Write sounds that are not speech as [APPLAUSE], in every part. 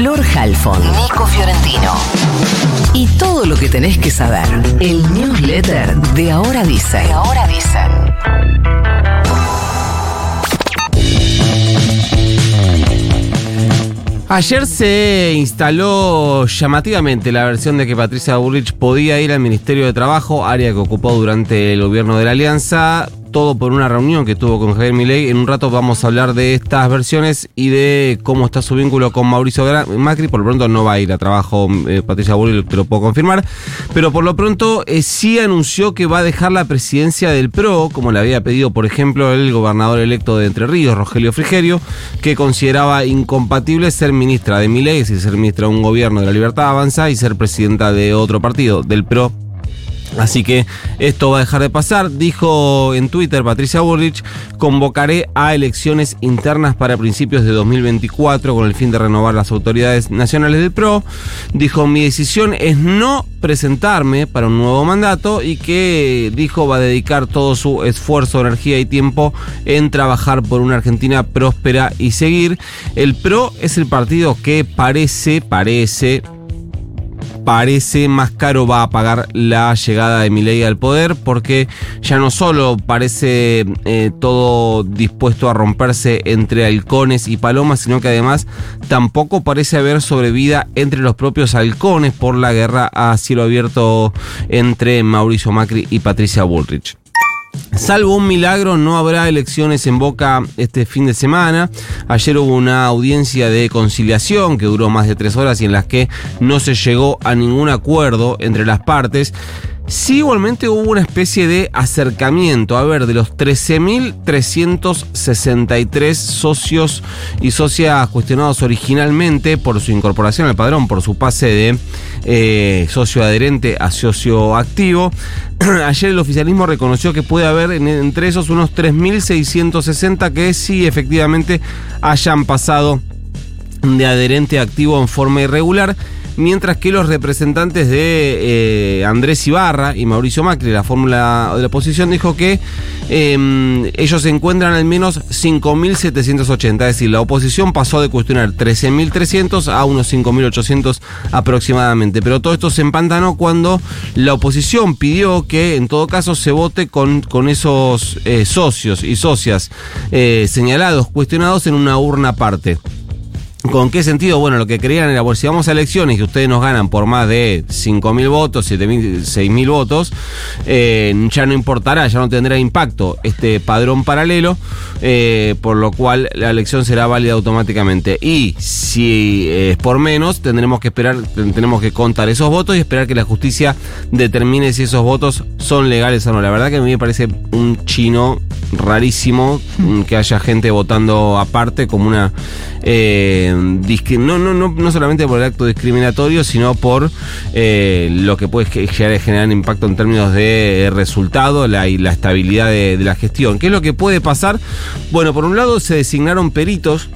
Flor Halfon, Nico Fiorentino. Y todo lo que tenés que saber. El newsletter de Ahora Dicen. De Ahora Dicen. Ayer se instaló llamativamente la versión de que Patricia Bullrich podía ir al Ministerio de Trabajo, área que ocupó durante el gobierno de la Alianza, todo por una reunión que tuvo con Javier Milei. En un rato vamos a hablar de estas versiones y de cómo está su vínculo con Mauricio Macri. Por lo pronto no va a ir a trabajo eh, Patricia Bullrich, te lo puedo confirmar. Pero por lo pronto eh, sí anunció que va a dejar la presidencia del PRO, como le había pedido, por ejemplo, el gobernador electo de Entre Ríos, Rogelio Frigerio, que consideraba incompatible ser ministra de Milei, es decir, ser ministra de un gobierno de la Libertad Avanza y ser presidenta de otro partido, del PRO Así que esto va a dejar de pasar. Dijo en Twitter Patricia Bullrich, convocaré a elecciones internas para principios de 2024 con el fin de renovar las autoridades nacionales del PRO. Dijo, mi decisión es no presentarme para un nuevo mandato y que dijo va a dedicar todo su esfuerzo, energía y tiempo en trabajar por una Argentina próspera y seguir. El PRO es el partido que parece, parece parece más caro va a pagar la llegada de Milei al poder porque ya no solo parece eh, todo dispuesto a romperse entre halcones y palomas, sino que además tampoco parece haber sobrevida entre los propios halcones por la guerra a cielo abierto entre Mauricio Macri y Patricia Bullrich. Salvo un milagro, no habrá elecciones en Boca este fin de semana. Ayer hubo una audiencia de conciliación que duró más de tres horas y en las que no se llegó a ningún acuerdo entre las partes. Sí, igualmente hubo una especie de acercamiento. A ver, de los 13.363 socios y socias cuestionados originalmente por su incorporación al padrón, por su pase de eh, socio adherente a socio activo, [CLEARS THROAT] ayer el oficialismo reconoció que puede haber entre esos unos 3.660 que sí efectivamente hayan pasado de adherente activo en forma irregular mientras que los representantes de eh, Andrés Ibarra y Mauricio Macri, la fórmula de la oposición, dijo que eh, ellos encuentran al menos 5.780, es decir, la oposición pasó de cuestionar 13.300 a unos 5.800 aproximadamente, pero todo esto se empantanó cuando la oposición pidió que en todo caso se vote con, con esos eh, socios y socias eh, señalados, cuestionados en una urna aparte. ¿Con qué sentido? Bueno, lo que creían era, bueno, si vamos a elecciones y ustedes nos ganan por más de 5.000 votos, 7.000, 6.000 votos, eh, ya no importará, ya no tendrá impacto este padrón paralelo, eh, por lo cual la elección será válida automáticamente. Y si es por menos, tendremos que esperar, tenemos que contar esos votos y esperar que la justicia determine si esos votos son legales o no. La verdad que a mí me parece un chino rarísimo que haya gente votando aparte como una... Eh, no, no, no, no solamente por el acto discriminatorio, sino por eh, lo que puede generar impacto en términos de resultado la, y la estabilidad de, de la gestión. ¿Qué es lo que puede pasar? Bueno, por un lado se designaron peritos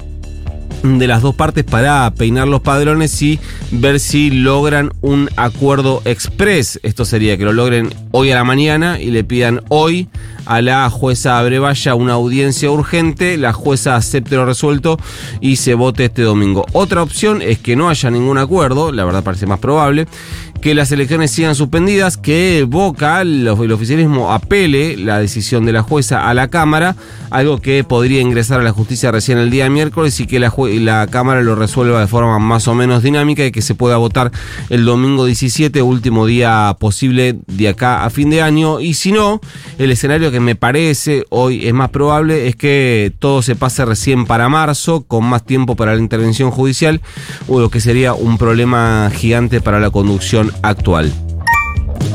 de las dos partes para peinar los padrones y ver si logran un acuerdo express. Esto sería que lo logren hoy a la mañana y le pidan hoy a la jueza Abrevaya una audiencia urgente, la jueza acepte lo resuelto y se vote este domingo. Otra opción es que no haya ningún acuerdo, la verdad parece más probable, que las elecciones sigan suspendidas, que Boca, el, oficialismo, apele la decisión de la jueza a la Cámara, algo que podría ingresar a la justicia recién el día miércoles y que la, Cámara lo resuelva de forma más o menos dinámica y que se pueda votar el domingo 17, último día posible de acá a fin de año. Y si no, el escenario que me parece hoy es más probable es que todo se pase recién para marzo, con más tiempo para la intervención judicial, o lo que sería un problema gigante para la conducción actual.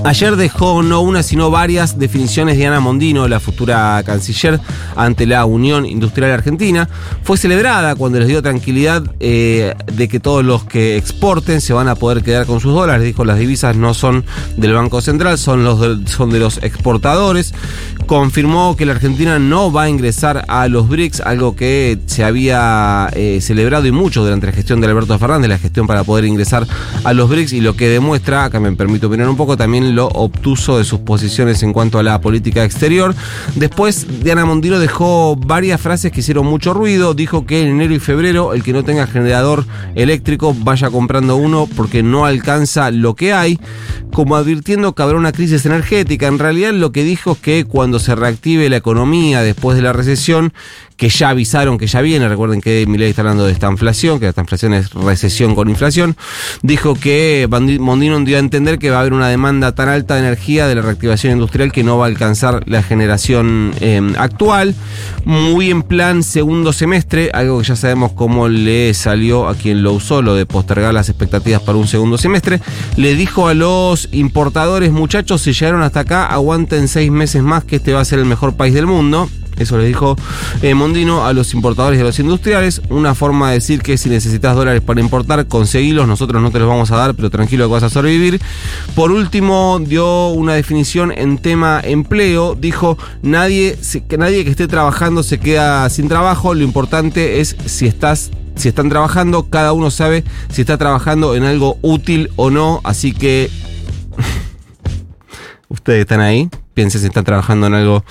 Ayer dejó no una sino varias definiciones de Ana Mondino, la futura canciller, ante la Unión Industrial Argentina. Fue celebrada cuando les dio tranquilidad eh, de que todos los que exporten se van a poder quedar con sus dólares. Dijo las divisas no son del Banco Central, son, los son de los exportadores. Confirmó que la Argentina no va a ingresar a los BRICS, algo que se había eh, celebrado y mucho durante la gestión de Alberto Fernández, la gestión para poder ingresar a los BRICS y lo que demuestra, acá me permito opinar un poco, también lo obtuso de sus posiciones en cuanto a la política exterior. Después, Diana Mondino dejó varias frases que hicieron mucho ruido, dijo que en enero y febrero el que no tenga generador eléctrico vaya comprando uno porque no alcanza lo que hay, como advirtiendo que habrá una crisis energética. En realidad lo que dijo es que cuando se reactive la economía después de la recesión, que ya avisaron que ya viene, recuerden que Milei está hablando de esta inflación, que esta inflación es recesión con inflación, dijo que Mondino dio a entender que va a haber una demanda tan alta de energía de la reactivación industrial que no va a alcanzar la generación em, actual, muy en plan segundo semestre, algo que ya sabemos cómo le salió a quien lo usó, lo de postergar las expectativas para un segundo semestre, le dijo a los importadores, muchachos, si llegaron hasta acá, aguanten seis meses más que este va a ser el mejor país del mundo. Eso le dijo eh, Mondino a los importadores y a los industriales. Una forma de decir que si necesitas dólares para importar, conseguilos, nosotros no te los vamos a dar, pero tranquilo que vas a sobrevivir. Por último, dio una definición en tema empleo. Dijo, nadie, que nadie que esté trabajando se queda sin trabajo. Lo importante es si estás si están trabajando, cada uno sabe si está trabajando en algo útil o no, así que [LAUGHS] ustedes están ahí, piensen si están trabajando en algo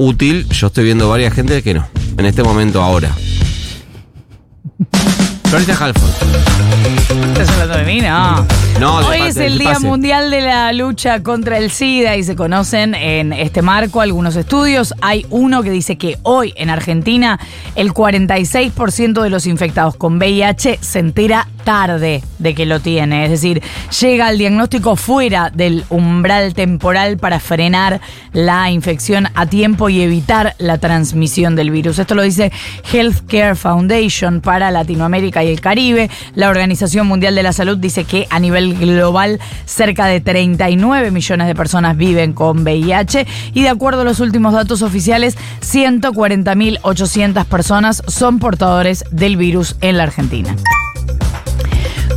útil. Yo estoy viendo varias gente que no. En este momento, ahora. Florencia Halford. ¿Estás hablando de mí? No. No, Hoy es el Día pase. Mundial de la Lucha contra el SIDA y se conocen en este marco algunos estudios. Hay uno que dice que hoy en Argentina el 46% de los infectados con VIH se entera tarde de que lo tiene. Es decir, llega al diagnóstico fuera del umbral temporal para frenar la infección a tiempo y evitar la transmisión del virus. Esto lo dice Healthcare Foundation para Latinoamérica y el Caribe. La Organización Mundial de la Salud dice que a nivel global cerca de 39 millones de personas viven con VIH y de acuerdo a los últimos datos oficiales, 140.800 personas son portadores del virus en la Argentina.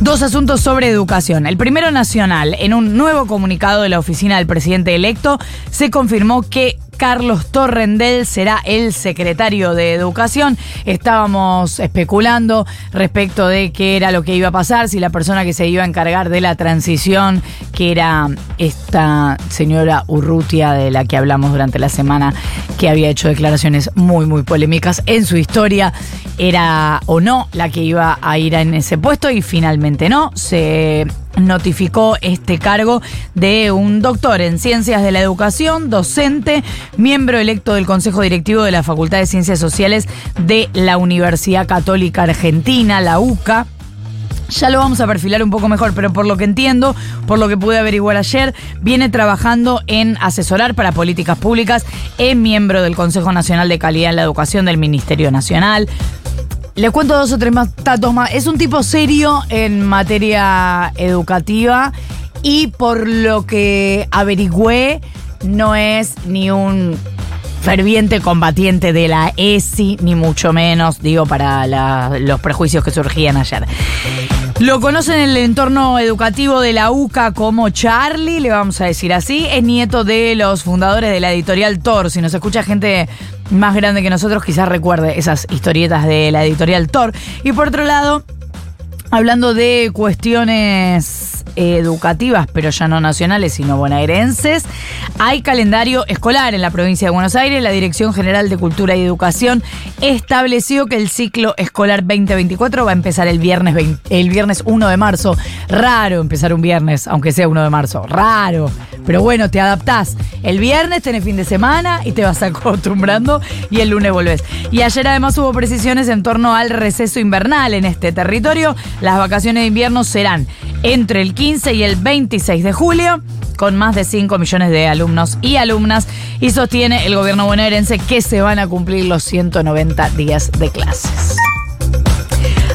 Dos asuntos sobre educación. El primero nacional. En un nuevo comunicado de la oficina del presidente electo se confirmó que Carlos Torrendel será el secretario de Educación. Estábamos especulando respecto de qué era lo que iba a pasar, si la persona que se iba a encargar de la transición, que era esta señora Urrutia de la que hablamos durante la semana, que había hecho declaraciones muy, muy polémicas en su historia, era o no la que iba a ir en ese puesto y finalmente no. Se notificó este cargo de un doctor en ciencias de la educación, docente, miembro electo del Consejo Directivo de la Facultad de Ciencias Sociales de la Universidad Católica Argentina, la UCA. Ya lo vamos a perfilar un poco mejor, pero por lo que entiendo, por lo que pude averiguar ayer, viene trabajando en asesorar para políticas públicas, es miembro del Consejo Nacional de Calidad en la Educación del Ministerio Nacional. Les cuento dos o tres más datos más. Es un tipo serio en materia educativa y por lo que averigüé, no es ni un ferviente combatiente de la ESI, ni mucho menos, digo, para los prejuicios que surgían ayer. Lo conocen en el entorno educativo de la UCA como Charlie, le vamos a decir así. Es nieto de los fundadores de la editorial Thor. Si nos escucha gente más grande que nosotros, quizás recuerde esas historietas de la editorial Thor. Y por otro lado, hablando de cuestiones educativas, pero ya no nacionales, sino bonaerenses, hay calendario escolar en la provincia de Buenos Aires. La Dirección General de Cultura y Educación estableció que el ciclo escolar 2024 va a empezar el viernes, 20 el viernes 1 de marzo. Raro empezar un viernes, aunque sea 1 de marzo. Raro. Pero bueno, te adaptás. El viernes tenés fin de semana y te vas [LAUGHS] acostumbrando y el lunes volvés. Y ayer además hubo precisiones en torno al receso invernal en este territorio. Las vacaciones de invierno serán entre el 15 y el 26 de julio con más de 5 millones de alumnos y alumnas y sostiene el gobierno bonaerense que se van a cumplir los 190 días de clases.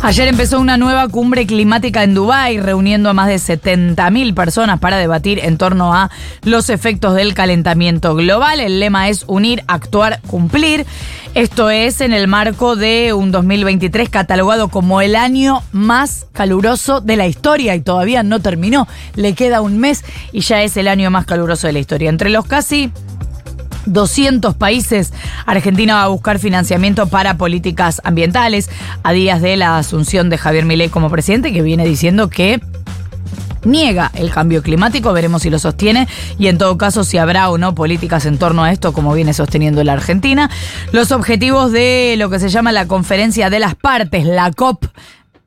Ayer empezó una nueva cumbre climática en Dubái, reuniendo a más de 70.000 personas para debatir en torno a los efectos del calentamiento global. El lema es unir, actuar, cumplir. Esto es en el marco de un 2023 catalogado como el año más caluroso de la historia y todavía no terminó. Le queda un mes y ya es el año más caluroso de la historia. Entre los casi 200 países. Argentina va a buscar financiamiento para políticas ambientales a días de la asunción de Javier Milei como presidente, que viene diciendo que niega el cambio climático, veremos si lo sostiene y en todo caso si habrá o no políticas en torno a esto como viene sosteniendo la Argentina. Los objetivos de lo que se llama la conferencia de las partes, la COP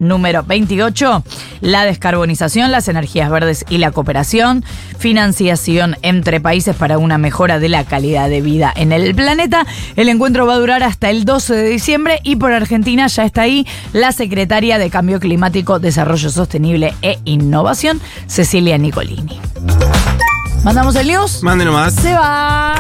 número 28, la descarbonización, las energías verdes y la cooperación, financiación entre países para una mejora de la calidad de vida en el planeta. El encuentro va a durar hasta el 12 de diciembre y por Argentina ya está ahí la secretaria de Cambio Climático, Desarrollo Sostenible e Innovación, Cecilia Nicolini. ¿Mandamos el news? Mande nomás. Se va.